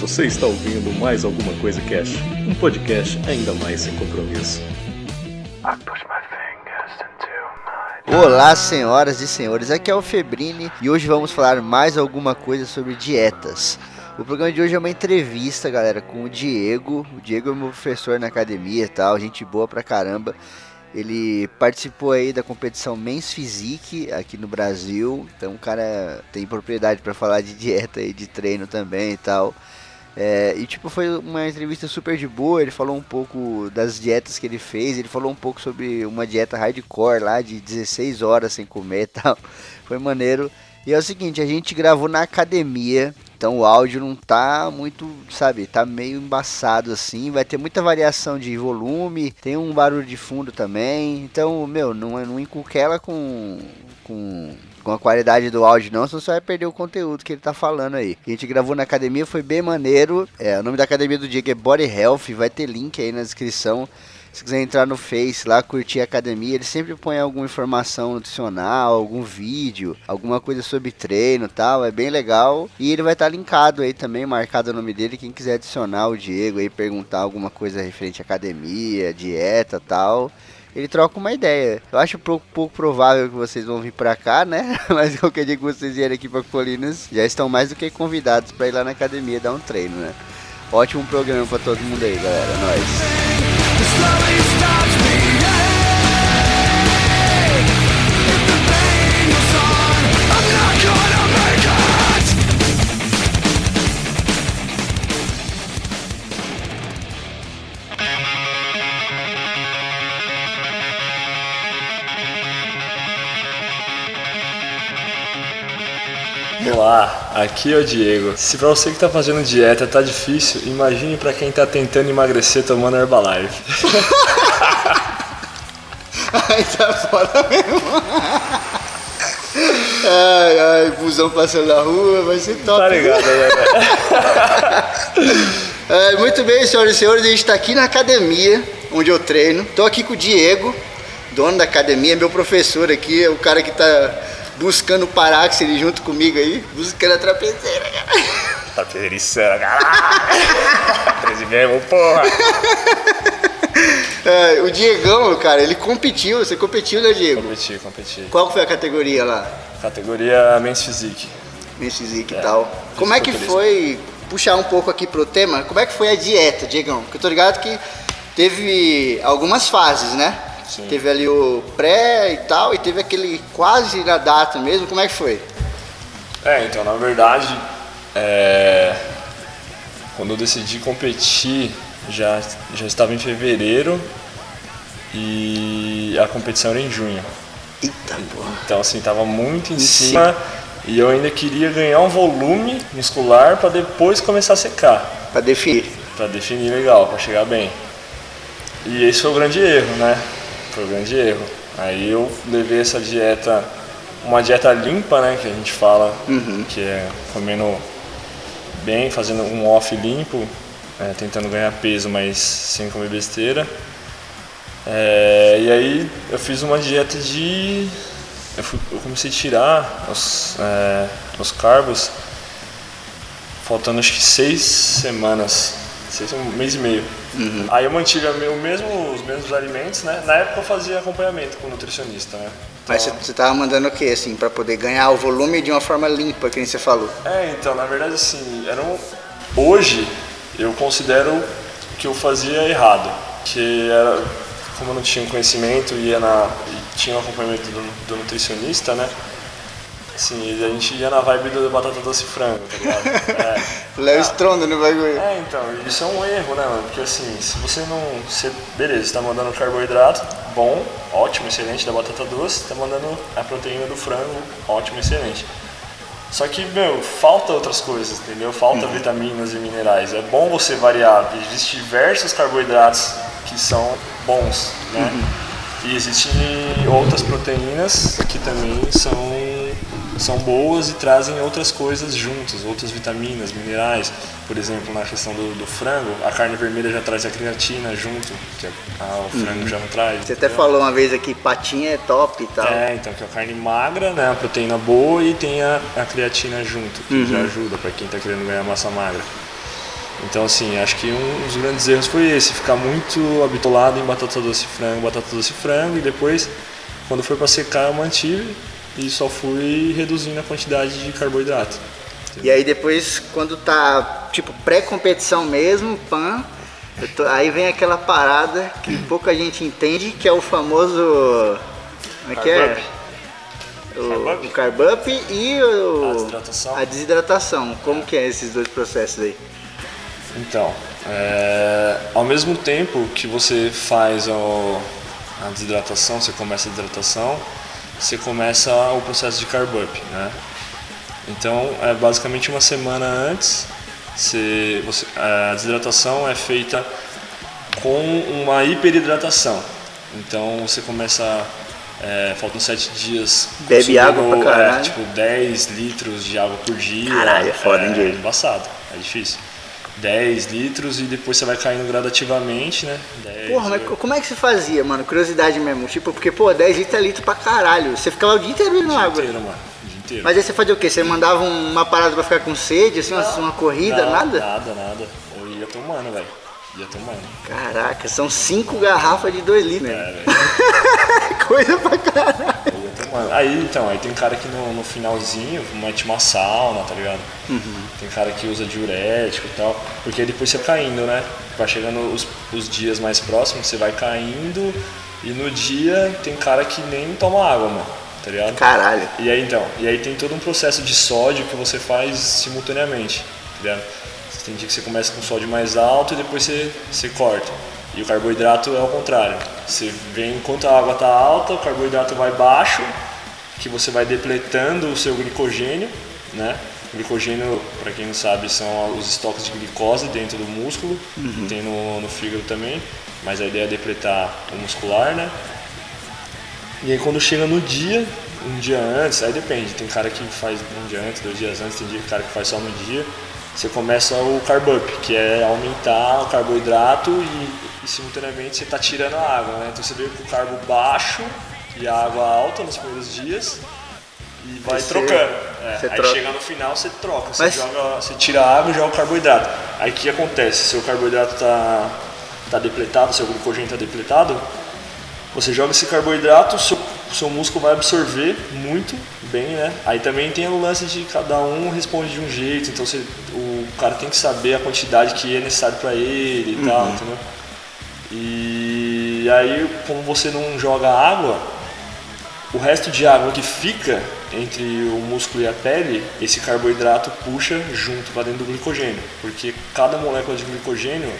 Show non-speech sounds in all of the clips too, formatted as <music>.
Você está ouvindo mais alguma coisa Cash, um podcast ainda mais sem compromisso. Olá, senhoras e senhores, aqui é o Febrini e hoje vamos falar mais alguma coisa sobre dietas. O programa de hoje é uma entrevista, galera, com o Diego. O Diego é meu professor na academia e tal, gente boa pra caramba. Ele participou aí da competição Men's Physique aqui no Brasil, então o cara tem propriedade para falar de dieta e de treino também e tal. É, e tipo, foi uma entrevista super de boa, ele falou um pouco das dietas que ele fez, ele falou um pouco sobre uma dieta hardcore lá de 16 horas sem comer e <laughs> tal. Foi maneiro. E é o seguinte, a gente gravou na academia, então o áudio não tá muito, sabe, tá meio embaçado assim, vai ter muita variação de volume, tem um barulho de fundo também. Então, meu, não, não inculquela com com com a qualidade do áudio não, senão você vai perder o conteúdo que ele tá falando aí. A gente gravou na academia, foi bem maneiro. É, o nome da academia do Diego é Body Health, vai ter link aí na descrição. Se quiser entrar no Face lá, curtir a academia, ele sempre põe alguma informação nutricional, algum vídeo, alguma coisa sobre treino tal. É bem legal. E ele vai estar tá linkado aí também, marcado o nome dele. Quem quiser adicionar o Diego aí, perguntar alguma coisa referente à academia, dieta tal ele troca uma ideia. Eu acho pouco, pouco provável que vocês vão vir pra cá, né? <laughs> Mas qualquer dia que vocês vierem aqui pra Colinas, já estão mais do que convidados pra ir lá na academia dar um treino, né? Ótimo programa pra todo mundo aí, galera. Nós. Olá, aqui é o Diego. Se pra você que tá fazendo dieta tá difícil, imagine pra quem tá tentando emagrecer tomando Herbalife. <laughs> Aí tá fora mesmo. Ai, ai, busão passando na rua, vai ser top. Tá ligado, né? <laughs> é, muito bem, senhoras e senhores, a gente tá aqui na academia, onde eu treino. Tô aqui com o Diego, dono da academia, meu professor aqui, é o cara que tá buscando o paráxene junto comigo aí, buscando a trapezeira, cara. Trapezeira, caralho. Treze mesmo, porra. <laughs> É, o Diegão, cara, ele competiu, você competiu, né, Diego? Competi, competi. Qual foi a categoria lá? Categoria Men's Physique. Men's Physique é, e tal. Como é que foi, puxar um pouco aqui pro tema, como é que foi a dieta, Diegão? Porque eu tô ligado que teve algumas fases, né? Sim. Teve ali o pré e tal, e teve aquele quase na data mesmo. Como é que foi? É, então, na verdade, é... quando eu decidi competir, já, já estava em fevereiro e a competição era em junho. Eita, porra. Então, assim, tava muito em cima e eu ainda queria ganhar um volume muscular para depois começar a secar. Para definir. Para definir legal, para chegar bem. E esse foi o grande erro, né? Foi o grande erro. Aí eu levei essa dieta, uma dieta limpa, né, que a gente fala, uhum. que é comendo bem, fazendo um off limpo, é, tentando ganhar peso, mas sem comer besteira. É, e aí eu fiz uma dieta de. Eu, fui, eu comecei a tirar os, é, os carbos, faltando acho que seis semanas, seis, um mês e meio. Uhum. Aí eu mantive o mesmo, os mesmos alimentos, né? Na época eu fazia acompanhamento com o nutricionista, né? Então... Mas você estava mandando o que, assim, para poder ganhar o volume de uma forma limpa, que nem você falou? É, então, na verdade, assim, era um... hoje eu considero que eu fazia errado, que era, como eu não tinha conhecimento ia na, e tinha o acompanhamento do, do nutricionista, né? Sim, a gente ia na vibe do batata doce frango, tá ligado? <laughs> É. Léo Stronda no bagulho. É, então, isso é um erro, né, mano? Porque assim, se você não. Você, beleza, você tá mandando carboidrato, bom, ótimo, excelente, da batata doce, tá mandando a proteína do frango, ótimo, excelente. Só que, meu, falta outras coisas, entendeu? Falta uhum. vitaminas e minerais. É bom você variar. Existem diversos carboidratos que são bons, né? Uhum. E existem outras proteínas que também são são boas e trazem outras coisas juntas, outras vitaminas, minerais. Por exemplo, na questão do, do frango, a carne vermelha já traz a creatina junto, que a, a, o frango uhum. já não traz. Você até falou uma vez aqui, patinha é top e tal. É, então que é a carne magra, né, a proteína boa e tem a, a creatina junto, que uhum. já ajuda para quem está querendo ganhar massa magra. Então, assim, acho que um dos grandes erros foi esse, ficar muito habitolado em batata doce frango, batata doce frango, e depois, quando foi para secar, eu mantive e só fui reduzindo a quantidade de carboidrato. E aí depois, quando tá, tipo, pré-competição mesmo, pan, tô, aí vem aquela parada que pouca gente entende, que é o famoso... Como é que é? O, o carb up e o, a desidratação. A desidratação. Como que é esses dois processos aí? Então, é, ao mesmo tempo que você faz o, a desidratação, você começa a desidratação, você começa o processo de carb up, né? Então, é basicamente uma semana antes, você, você, a desidratação é feita com uma hiperidratação. Então, você começa é, faltam sete dias. Bebe água pra caralho. É, tipo, 10 litros de água por dia. Caralho, é foda, hein, É embaçado, é difícil. 10 litros e depois você vai caindo gradativamente, né? 10, Porra, mas como é que você fazia, mano? Curiosidade mesmo. Tipo, porque, pô, 10 litros é litro pra caralho. Você ficava o dia inteiro bebendo água. Inteiro, mano. O dia inteiro. Mas aí você fazia o quê? Você mandava uma parada pra ficar com sede, assim, uma, uma corrida, Não, nada? Nada, nada. Eu ia tomando, velho. Ia tomando. Caraca, são 5 garrafas de 2 litros. É, né? velho. <laughs> Coisa pra caralho. Aí, então, aí tem cara que no, no finalzinho mete uma sauna, tá ligado? Tem cara que usa diurético e tal. Porque aí depois você vai caindo, né? Vai chegando os, os dias mais próximos, você vai caindo. E no dia tem cara que nem toma água, mano. Tá ligado? Caralho. E aí então, e aí tem todo um processo de sódio que você faz simultaneamente, tá ligado? Você tem dia que você começa com sódio mais alto e depois você, você corta. E o carboidrato é ao contrário. Você vem enquanto a água está alta, o carboidrato vai baixo, que você vai depletando o seu glicogênio, né? Glicogênio, para quem não sabe, são os estoques de glicose dentro do músculo, que tem no, no fígado também, mas a ideia é depletar o muscular, né? E aí quando chega no dia, um dia antes, aí depende, tem cara que faz um dia antes, dois dias antes, tem dia cara que faz só no dia, você começa o carb up, que é aumentar o carboidrato e, e simultaneamente você está tirando a água, né? Então você veio com o carbo baixo e a água alta nos primeiros dias e vai Você- trocando. É, aí troca. chega no final você troca, você, Mas- joga, você tira a água e joga o carboidrato. Aí o que acontece? Seu carboidrato está tá depletado, seu glicogênio está depletado, você joga esse carboidrato, seu, o seu músculo vai absorver muito bem, né? Aí também tem o lance de cada um responde de um jeito, então você, o cara tem que saber a quantidade que é necessário para ele e tal, entendeu? E aí, como você não joga água, o resto de água que fica entre o músculo e a pele, esse carboidrato puxa junto para dentro do glicogênio, porque cada molécula de glicogênio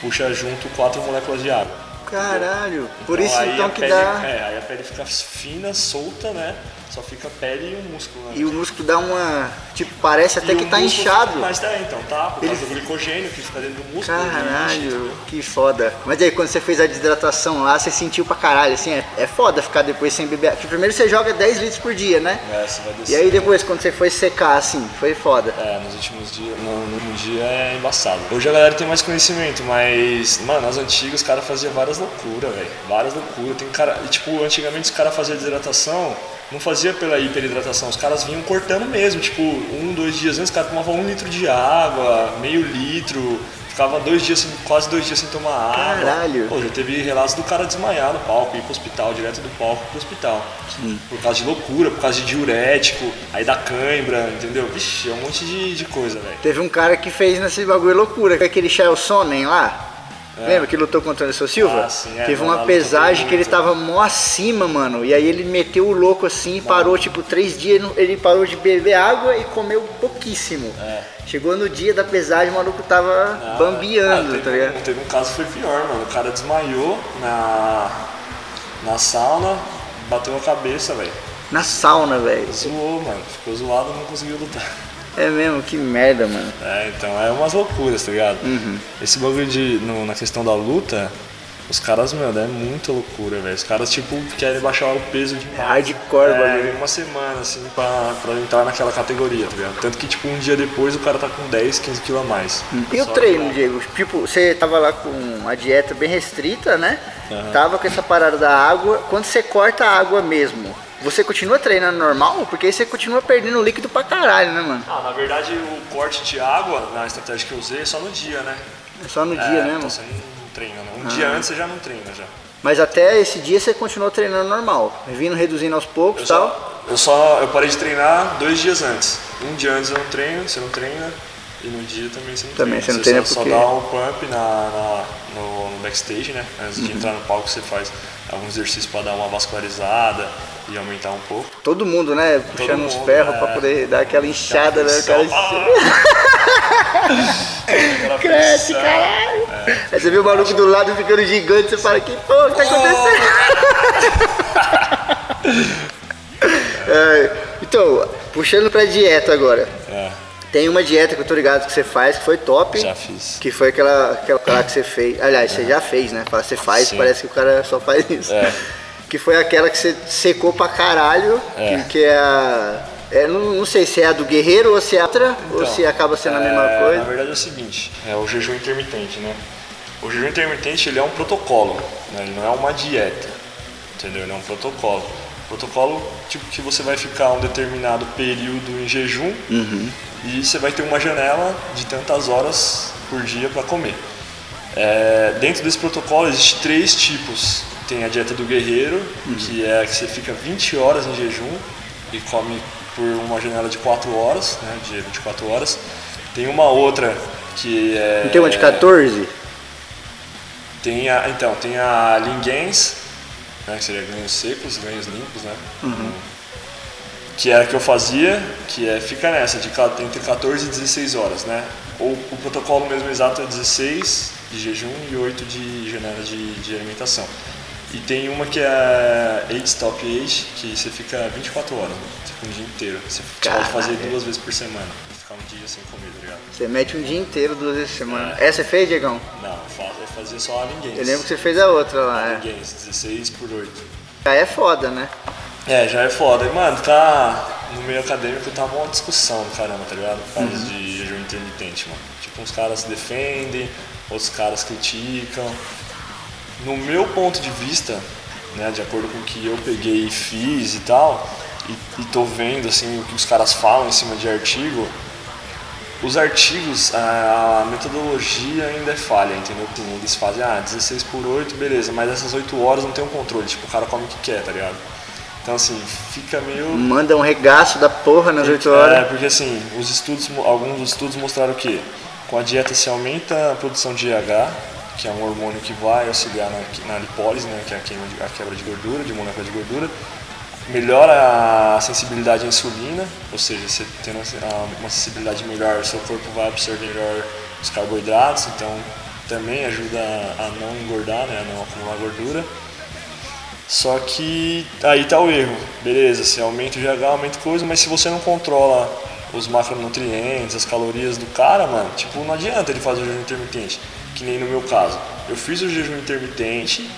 puxa junto quatro moléculas de água. Caralho. Por Então, isso então que pele, dá. É, aí a pele fica fina, solta, né? Só fica a pele e o músculo, né? E o músculo dá uma. Tipo, parece até E que tá inchado. fica- Mas tá, então, tá? Por Ele- causa do glicogênio que fica dentro do músculo. Caralho, que foda. Mas aí, quando você fez a desidratação lá, você sentiu pra caralho, assim, é, é foda ficar depois sem beber. Porque primeiro você joga 10 litros por dia, né? É, você vai E descer. aí depois, quando você foi secar, assim, foi foda. É, nos últimos dias, no, no último dia é embaçado. Hoje a galera tem mais conhecimento, mas, mano, nas antigas os caras faziam várias loucuras, velho. Várias loucuras. Tem cara, e, tipo, antigamente os caras faziam desidratação, não fazia pela hiperidratação, os caras vinham cortando mesmo, tipo, um, dois dias antes, os caras tomavam um litro de água, meio litro, ficava dois dias, quase dois dias sem tomar água. Caralho. Pô, já teve relatos do cara desmaiar no palco, ir pro hospital, direto do palco pro hospital. Por causa de loucura, por causa de diurético, aí da cãibra, entendeu? Vixe, é um monte de, de coisa, velho. Teve um cara que fez nesse bagulho loucura, que é aquele Shael Sonnen lá. Lembra que lutou contra o Anderson Silva? É. Ah, sim, é, Teve uma pesagem que ele muito. tava mó acima, mano. E aí ele meteu o louco assim, parou tipo três dias, ele parou de beber água e comeu pouquíssimo. É. Chegou no dia da pesagem, o maluco tava Ah, bambeando, ah, teve, tá ligado? teve um caso que foi pior, mano. O cara desmaiou na, na sauna, bateu a cabeça, velho. Na sauna, velho. Zoou, mano. Ficou zoado não conseguiu lutar. É mesmo, que merda, mano. É, então é umas loucuras, tá ligado? Uhum. Esse bagulho de, no- na questão da luta, os caras, meu, é muita loucura, velho. Os caras, tipo, querem baixar o peso de É hardcore, é, bagulho. uma semana, assim, pra, pra entrar naquela categoria, tá ligado? Tanto que, tipo, um dia depois o cara tá com 10, 15 quilos a mais. E o treino, que- Diego? Tipo, você tava lá com a dieta bem restrita, né? Uhum. tava com essa parada da água. Quando você corta a água mesmo, você continua treinando normal? Porque aí você continua perdendo líquido pra caralho, né, mano? Ah, na verdade o corte de água, na estratégia que eu usei, é só no dia, né? É só no é, dia, né, mano? você não treina, né? Um ah. dia antes você já não treina já. Mas até esse dia você continuou treinando normal, vindo reduzindo aos poucos e tal? Só, eu só eu parei de treinar dois dias antes. Um dia antes eu não treino, você não treina, e no dia também você não também treina. Você não treina só, porque... só dá um pump na, na no, no, backstage, né? Antes uhum. de entrar no palco você faz alguns exercícios para dar uma vascularizada e aumentar um pouco. Todo mundo, né? Puxando mundo, uns ferros é... para poder dar aquela inchada, né? Cara... <laughs> Cresce, caralho! É. Aí você vê o maluco do lado ficando gigante, você fala, que porra que tá acontecendo? <laughs> <laughs> é, então, puxando pra dieta agora. É. Tem uma dieta que eu tô ligado que você faz, que foi top. Já fiz. Que foi aquela, aquela que você fez. Aliás, é. você já fez, né? Você faz, Sim. parece que o cara só faz isso. É. Que foi aquela que você secou pra caralho, é. que, que é a. É, não, não, sei se é a do guerreiro ou se é outra, então, ou se acaba sendo a mesma é, coisa. Na verdade é o seguinte, é o jejum intermitente, né? O jejum intermitente ele é um protocolo, né? ele não é uma dieta, entendeu? Ele é um protocolo. Protocolo tipo que você vai ficar um determinado período em jejum uhum. E você vai ter uma janela de tantas horas por dia para comer. É, dentro desse protocolo existem três tipos. Tem a dieta do guerreiro, uhum. que é que você fica 20 horas em jejum e come por uma janela de 4 horas, né, de 24 horas. Tem uma outra que é. Não tem uma de 14? Tem a, então, tem a Lingens, né, que seria ganhos secos, ganhos limpos, né? Uhum. Que é a que eu fazia, que é fica nessa, de entre 14 e 16 horas, né? Ou o protocolo mesmo exato é 16 de jejum e 8 de janela de, de alimentação. E tem uma que é 8 Stop Age, que você fica 24 horas, né? você fica um dia inteiro. Você pode fazer duas vezes por semana, ficar um dia sem comer, tá ligado? Você mete um dia inteiro, duas vezes por semana. É. Essa você fez, Diegão? Não, eu fazia só a ninguém. Eu lembro que você fez a outra lá. É. Ninguém, 16 por 8. Já é foda, né? É, já é foda. E, mano, tá. No meio acadêmico tá uma discussão do caramba, tá ligado? Por causa uhum. de jejum intermitente, mano. Tipo, uns caras defendem, outros caras criticam no meu ponto de vista, né, de acordo com o que eu peguei e fiz e tal, e, e tô vendo assim o que os caras falam em cima de artigo, os artigos, a, metodologia ainda é falha, entendeu? Eles fazem, ah, 16 por 8, beleza, mas essas 8 horas não tem um controle, tipo, o cara come o que quer, tá ligado? Então, assim, fica meio. Manda um regaço da porra nas 8 horas. É, porque assim, os estudos, alguns estudos mostraram que com a dieta se aumenta a produção de IH, que é um hormônio que vai auxiliar na, na lipólise, né, que é a, queima de, a quebra de gordura, de molécula de gordura, melhora a sensibilidade à insulina, ou seja, você tendo uma sensibilidade melhor, seu corpo vai absorver melhor os carboidratos, então também ajuda a não engordar, né, a não acumular gordura. Só que aí tá o erro, beleza, você aumenta o GH, aumenta coisa, mas se você não controla os macronutrientes, as calorias do cara, mano, tipo, não adianta ele fazer o jejum intermitente que nem no meu caso. Eu fiz o jejum intermitente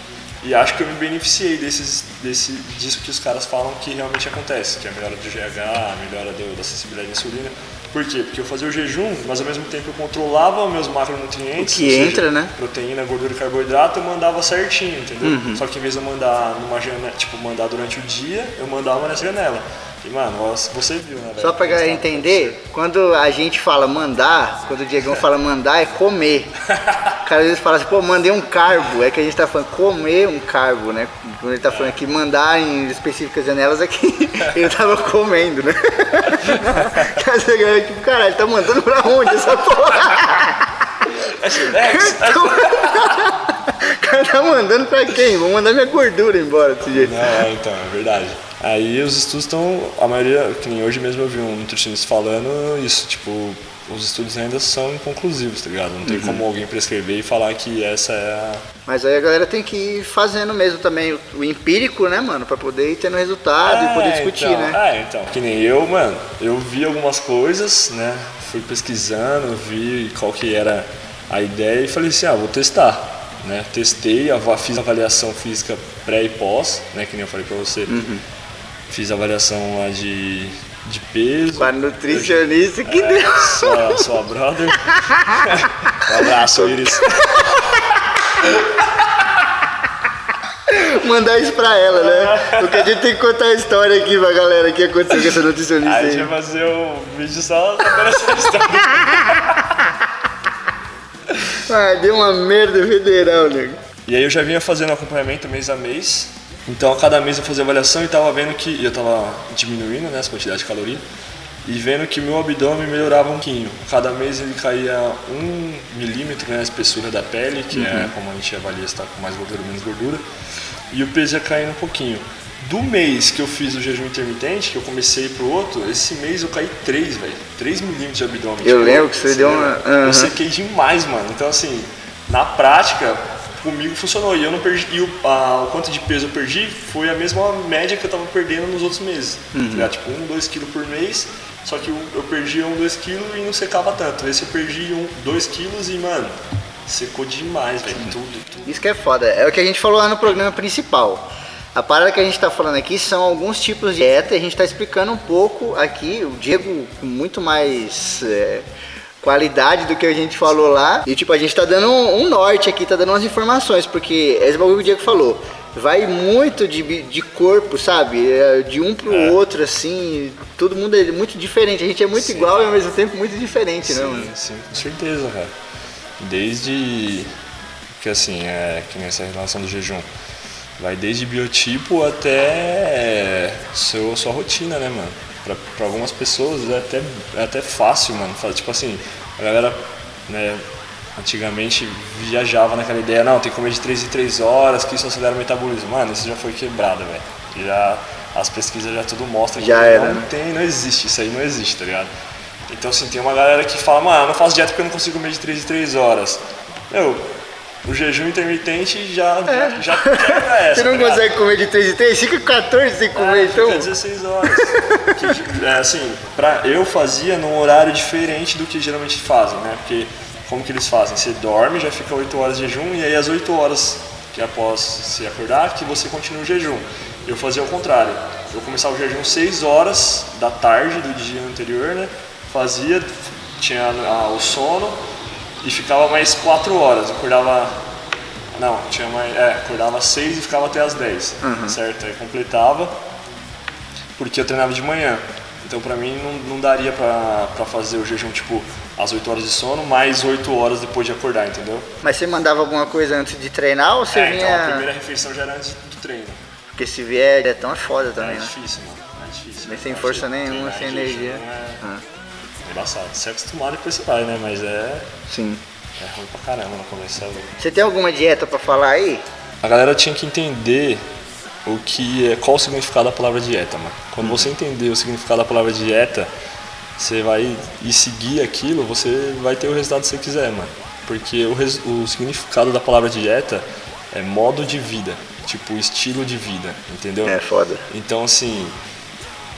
e acho que eu me beneficiei desses, desse, disso que os caras falam que realmente acontece, que é a melhora do GH, a melhora do, da sensibilidade à insulina. Por quê? Porque eu fazia o jejum, mas ao mesmo tempo eu controlava meus macronutrientes. O que entra, né? Proteína, gordura e carboidrato, eu mandava certinho, entendeu? Uhum. Só que em vez de eu mandar numa janela, tipo, mandar durante o dia, eu mandava nessa janela. E, mano, você viu, né? Só pra galera entender, quando a gente fala mandar, quando o Diegão fala mandar, é comer. <laughs> O cara às vezes fala assim, pô, mandei um carbo. É que a gente tá falando comer um carbo, né? Quando ele tá falando aqui mandar em específicas janelas, é que <laughs> ele tava comendo, né? <laughs> Mas a galera, tipo, caralho, tá mandando pra onde essa porra? É? <laughs> O cara tá mandando pra quem? Vou mandar minha gordura embora desse jeito. Não, então, é verdade. Aí os estudos estão, a maioria, que nem hoje mesmo eu vi um nutricionista falando isso, tipo, os estudos ainda são inconclusivos, tá ligado? Não tem uhum. como alguém prescrever e falar que essa é a. Mas aí a galera tem que ir fazendo mesmo também o, o empírico, né, mano? Pra poder ir tendo resultado é, e poder discutir, então, né? É, então. Que nem eu, mano, eu vi algumas coisas, né? Fui pesquisando, vi qual que era a ideia e falei assim, ah, vou testar. Né? Testei, fiz avaliação física pré e pós, né? Que nem eu falei pra você. Uhum Fiz avaliação lá de, de peso. Com a nutricionista eu, que é, deu. Sua, sua brother. <laughs> um abraço, Iris. Mandar isso pra ela, né? Porque a gente tem que contar a história aqui pra galera que aconteceu com essa nutricionista Aí a gente vai fazer um vídeo só contando essa história. Ah, deu uma merda federal, nego. E aí eu já vinha fazendo acompanhamento mês a mês. Então a cada mês eu fazia avaliação e tava vendo que eu tava diminuindo né, essa quantidade de caloria e vendo que meu abdômen melhorava um pouquinho. Cada mês ele caía um milímetro né, a espessura da pele, que é como a gente avalia se tá com mais gordura ou menos gordura, e o peso ia caindo um pouquinho. Do mês que eu fiz o jejum intermitente, que eu comecei pro outro, esse mês eu caí 3, velho. 3 milímetros de abdômen. Eu lembro que você deu uma- lembra? Aham. Eu sequei demais, mano. Então, assim, na prática, comigo funcionou. E eu não perdi. E o, a- o quanto de peso eu perdi foi a mesma média que eu tava perdendo nos outros meses. Uhum. Tá? Tipo, 1, 2 quilos por mês. Só que eu, eu perdia 1, 2 quilos e não secava tanto. Esse eu perdi 1, 2 quilos e, mano, secou demais, velho. Tudo, tudo. Isso que é foda. É o que a gente falou lá no programa principal. A parada que a gente tá falando aqui são alguns tipos de dieta e a gente tá explicando um pouco aqui. O Diego com muito mais é, qualidade do que a gente falou lá. E tipo, a gente tá dando um, um norte aqui, tá dando umas informações, porque esse bagulho que o Diego falou. Vai muito de, de corpo, sabe? É, De um pro É. outro, assim. Todo mundo é muito diferente. A gente é muito Sim. igual e ao mesmo tempo muito diferente, né, mano? Sim, sim, com certeza, cara. Desde que assim, é que nessa relação do jejum. Vai desde biotipo até seu, sua rotina, né, mano? Pra, pra algumas pessoas é até, é até fácil, mano. Tipo assim, a galera, né, antigamente viajava naquela ideia, não, tem que comer de 3 em 3 horas, que isso acelera o metabolismo. Mano, isso já foi quebrado, velho. Já, as pesquisas já tudo mostram Já que era, não né? tem, não existe, isso aí não existe, tá ligado? Então, assim, tem uma galera que fala, mano, eu não faço dieta porque eu não consigo comer de 3 em 3 horas. Meu, o jejum intermitente já, já, já quebra essa. É. <laughs> Você não tá ligado? consegue comer de 3 em 3? Fica 14 sem comer, É, então. Fica 16 horas. Que, é, assim, pra, eu fazia num horário diferente do que geralmente fazem, né? Porque como que eles fazem? Você dorme, já fica 8 horas de jejum, e aí às 8 horas que após se acordar, que você continua o jejum. Eu fazia o contrário. Eu começava o jejum 6 horas da tarde do dia anterior, né? Fazia, tinha ah, o sono e ficava mais 4 horas. Acordava não, tinha mais. É, acordava às 6 e ficava até às 10. Certo? Aí completava, porque eu treinava de manhã. Então pra mim não, não daria pra, pra fazer o jejum tipo às 8 horas de sono, mais 8 horas depois de acordar, entendeu? Mas você mandava alguma coisa antes de treinar ou você é, vinha. então a primeira refeição já era antes do treino. Porque se vier diretão é foda É também, né? difícil, mano. É difícil. Nem sem Então, força nenhuma, sem energia. É, Ah, é embaçado. Se acostumar depois você vai, né? Mas é, sim. é ruim pra caramba no começo. é. Você tem alguma dieta pra falar aí? A galera tinha que entender o que é, qual o significado da palavra dieta, mano. Quando você entender o significado da palavra dieta, você vai e seguir aquilo, você vai ter o resultado que você quiser, mano. Porque o, res- o significado da palavra dieta é modo de vida, tipo estilo de vida, entendeu? É foda. Então, assim,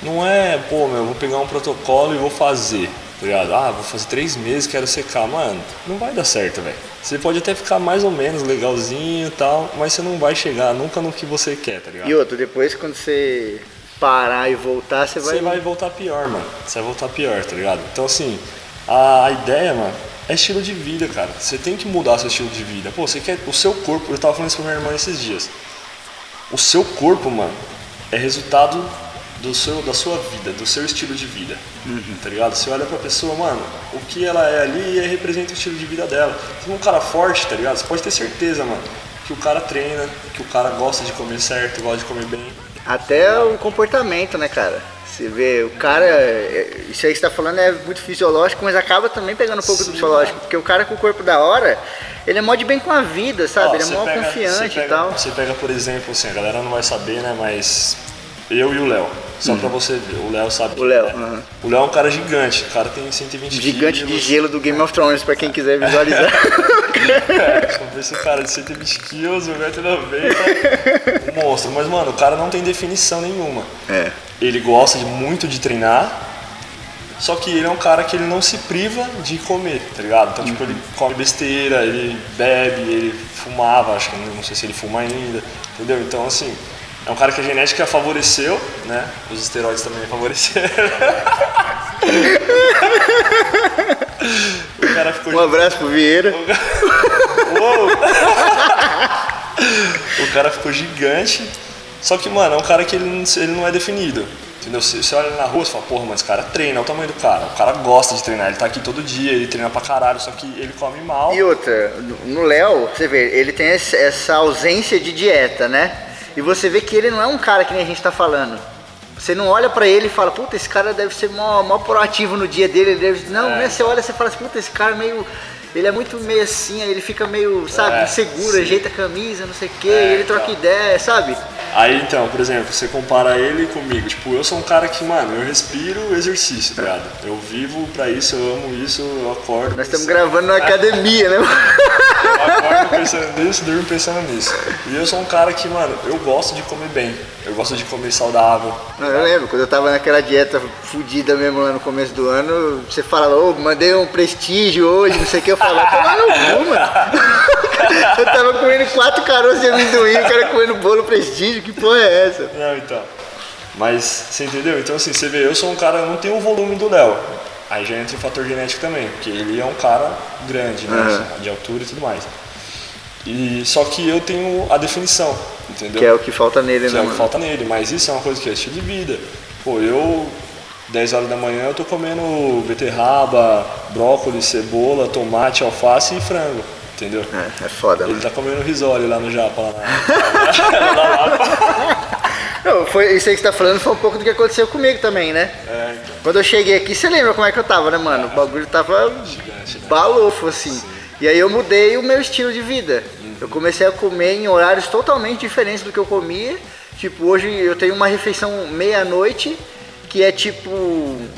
não é, pô, meu, eu vou pegar um protocolo e vou fazer, tá ligado? Ah, vou fazer três meses, quero secar. Mano, não vai dar certo, velho. Você pode até ficar mais ou menos legalzinho e tal, mas você não vai chegar nunca no que você quer, tá ligado? E outro, depois quando você parar e voltar, você vai. Você vai voltar pior, mano. Você vai voltar pior, tá ligado? Então, assim, a, a ideia, mano, é estilo de vida, cara. Você tem que mudar seu estilo de vida. Pô, você quer. O seu corpo, eu tava falando isso pra minha irmã esses dias. O seu corpo, mano, é resultado do seu, da sua vida, do seu estilo de vida. Tá ligado? Você olha pra pessoa, mano, o que ela é ali é, representa o estilo de vida dela. Se é um cara forte, tá ligado? Você pode ter certeza, mano, que o cara treina, que o cara gosta de comer certo, gosta de comer bem. Até o comportamento, né, cara? Você vê, o cara. é- Isso aí que você tá falando é muito fisiológico, mas acaba também pegando um pouco do Sim, psicológico. Porque o cara com o corpo da hora, ele é mó de bem com a vida, sabe? Ó, ele é mó pega- confiante pega- e tal. Você pega, por exemplo, assim, a galera não vai saber, né? Mas eu e o Léo. Só pra você ver, o Léo sabe. Uhum. O Léo, é. aham. O Léo é um cara gigante, o cara tem 120 Gigante de quilos. gelo do Game of Thrones, pra quem quiser visualizar. <laughs> É, esse cara de 120 quilos, 1,90m, um monstro. Mas, mano, o cara não tem definição nenhuma. é. Ele gosta de, muito de treinar, só que ele é um cara que ele não se priva de comer, tá ligado? Então, tipo, ele come besteira, ele bebe, ele fumava, acho que não sei se ele fuma ainda, entendeu? Então, assim, é um cara que a genética favoreceu, né? Os esteroides também favoreceram. o cara ficou Um abraço pro Vieira. Uou! o cara ficou gigante. Só que, mano, é um cara que ele não, ele não é definido. Entendeu? Você, você olha na rua e fala, porra, mas esse cara treina, olha o tamanho do cara. O cara gosta de treinar, ele tá aqui todo dia, ele treina pra caralho, só que ele come mal. E outra, no Léo, você vê, ele tem essa ausência de dieta, né? E você vê que ele não é um cara que nem a gente tá falando. Você não olha para ele e fala, puta, esse cara deve ser mó, mó proativo no dia dele. Ele deve... Não, é. né? Você olha e fala assim, puta, esse cara meio ele é muito meio assim, ele fica meio, sabe, é, inseguro, ajeita a camisa, não sei o quê, é, ele troca então. ideia, sabe? Aí então, por exemplo, você compara ele comigo. Tipo, eu sou um cara que, mano, eu respiro exercício, tá ligado? Eu vivo pra isso, eu amo isso, eu acordo. Nós estamos gravando na academia, né? Eu acordo pensando nisso, durmo pensando nisso. E eu sou um cara que, mano, eu gosto de comer bem. Eu gosto de comer saudável. Não, eu lembro, quando eu tava naquela dieta fodida mesmo lá no começo do ano, você falava, ô, oh, mandei um prestígio hoje, não sei o que, eu toma no cu, mano. <laughs> eu tava comendo quatro caroços de amendoim, o cara comendo bolo prestígio, que porra é essa? Não, então. Mas, você entendeu? Então, assim, você vê, eu sou um cara, eu não tenho o volume do Léo. Aí já entra o fator genético também, porque ele é um cara grande, né? Uhum. De altura e tudo mais. E, só que eu tenho a definição, entendeu? Que é o que falta nele, que né? É o que falta nele, mas isso é uma coisa que é estilo de vida. Pô, eu 10 horas da manhã eu tô comendo beterraba, brócolis, cebola, tomate, alface e frango. Entendeu? É, é foda, Ele mano. tá comendo risole lá no Japa, lá na, na <laughs> Lapa. <laughs> Não, foi, isso aí que você tá falando foi um pouco do que aconteceu comigo também, né? É, então. Quando eu cheguei aqui, você lembra como é que eu tava, né, mano? O bagulho tava Gigante, né? balofo, assim. Sim. E aí eu mudei o meu estilo de vida. Uhum. Eu comecei a comer em horários totalmente diferentes do que eu comia. Tipo, hoje eu tenho uma refeição meia-noite, que é tipo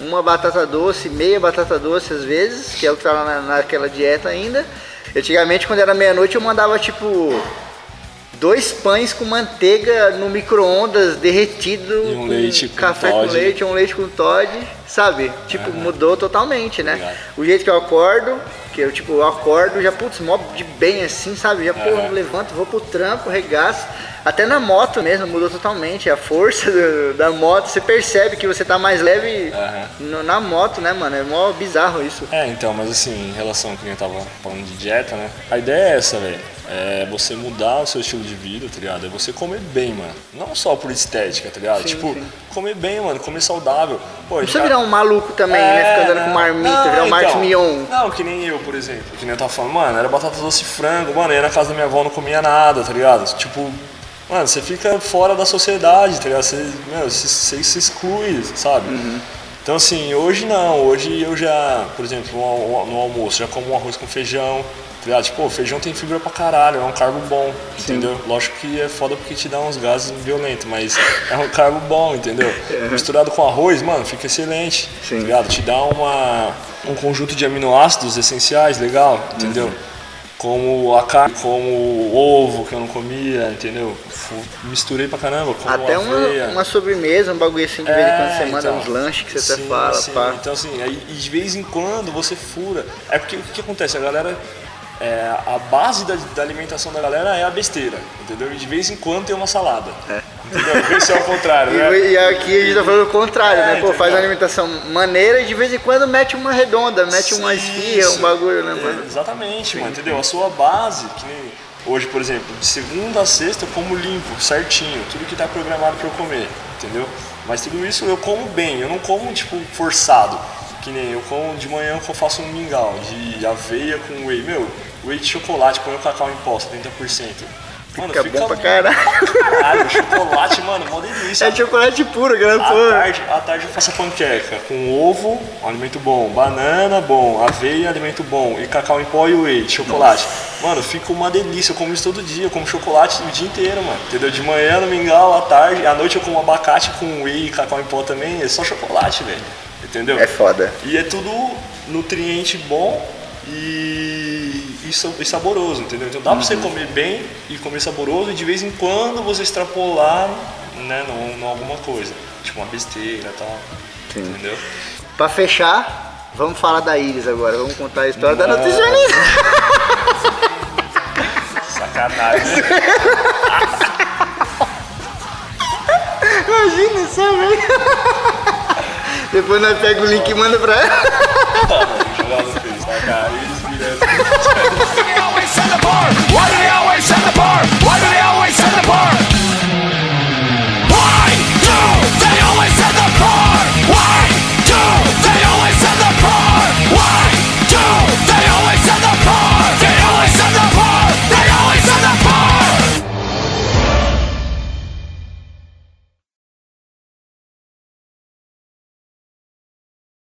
uma batata doce, meia batata doce às vezes, que é o que tá na, naquela dieta ainda. Antigamente, quando era meia-noite, eu mandava tipo dois pães com manteiga no micro-ondas derretido, e um leite com café Todd. com leite, um leite com Todd, sabe? Tipo, uhum. mudou totalmente, né? Obrigado. O jeito que eu acordo, que eu tipo, eu acordo já, putz, mó de bem assim, sabe? Já, uhum. pô, levanto, vou pro trampo, regaço. Até na moto mesmo, mudou totalmente. A força <laughs> do, da moto, você percebe que você tá mais leve uhum. no, na moto, né, mano? É mó bizarro isso. É, então, mas assim, em relação ao que gente tava falando de dieta, né? A ideia é essa, velho. É você mudar o seu estilo de vida, tá ligado? É você comer bem, mano. Não só por estética, tá ligado? Sim, tipo, sim. comer bem, mano, comer saudável. Pô, não precisa virar um maluco também, é, né? Ficar andando com marmita, não, virar um então, Mion. Não, que nem eu, por exemplo. Que nem eu tava falando, mano, era batata doce e frango, mano, ia na casa da minha avó não comia nada, tá ligado? Tipo, mano, você fica fora da sociedade, tá ligado? Você, meu, você, se exclui, sabe? Uhum. Então assim, hoje não, hoje eu já, por exemplo, no, almoço, já como um arroz com feijão, ligado? Tipo, feijão tem fibra pra caralho, é um carbo bom, Sim. entendeu? Lógico que é foda porque te dá uns gases violentos, mas é um carbo bom, entendeu? Uhum. <laughs> Misturado com arroz, mano, fica excelente, Sim. tá ligado? Te dá uma, um conjunto de aminoácidos essenciais, legal, entendeu? Uhum como a carne, como o ovo que eu não comia, entendeu? Misturei pra caramba, Até uma, uma, sobremesa, um bagulho assim de vez em quando você manda então, uns lanches que você sim, até fala, sim. pá. Então assim, aí, de vez em quando você fura. É porque o que acontece? A galera é, a base da, da, alimentação da galera é a besteira, entendeu? E de vez em quando tem uma salada. É. Entendeu? Vê se é o contrário, <laughs> né? E, e, aqui a gente tá falando o contrário, é, né? Pô, entendeu? faz uma alimentação maneira e de vez em quando mete uma redonda, mete Sim, uma esfirra, um bagulho, né, mano? É, exatamente, Sim. mano, entendeu? A sua base, que nem hoje, por exemplo, de segunda a sexta eu como limpo, certinho, tudo que tá programado para eu comer, entendeu? Mas tudo isso eu como bem, eu não como, tipo, forçado. Que nem eu como de manhã eu faço um mingau de aveia com whey. Meu, whey de chocolate, põe o cacau em pó, 70%. Mano, fica, fica bom pra caralho. Caralho, chocolate, mano, mó delícia. <laughs> É chocolate puro, galera. À tarde, à tarde eu faço panqueca com ovo, um alimento bom, banana, bom, aveia, alimento bom, e cacau em pó e whey, chocolate. Nossa. Mano, fica uma delícia, eu como isso todo dia, eu como chocolate o dia inteiro, mano. Entendeu? De manhã no mingau, à tarde, à noite eu como abacate com whey e cacau em pó também, é só chocolate, velho. Entendeu? É foda. E é tudo nutriente bom e, e, saboroso, entendeu? Então dá uhum. pra você uhum. comer bem e comer saboroso e de vez em quando você extrapolar né, em alguma coisa. Tipo uma besteira e tal. Sim. Entendeu? Pra fechar, vamos falar da Iris agora. Vamos contar a história Não. da nutricionista. <laughs> Sacanagem. Imagina só, velho. Depois nós pega o link e manda pra ela. Jogar no is. Why do they always set the bar? Why do they always set the bar? Why do they always set the bar?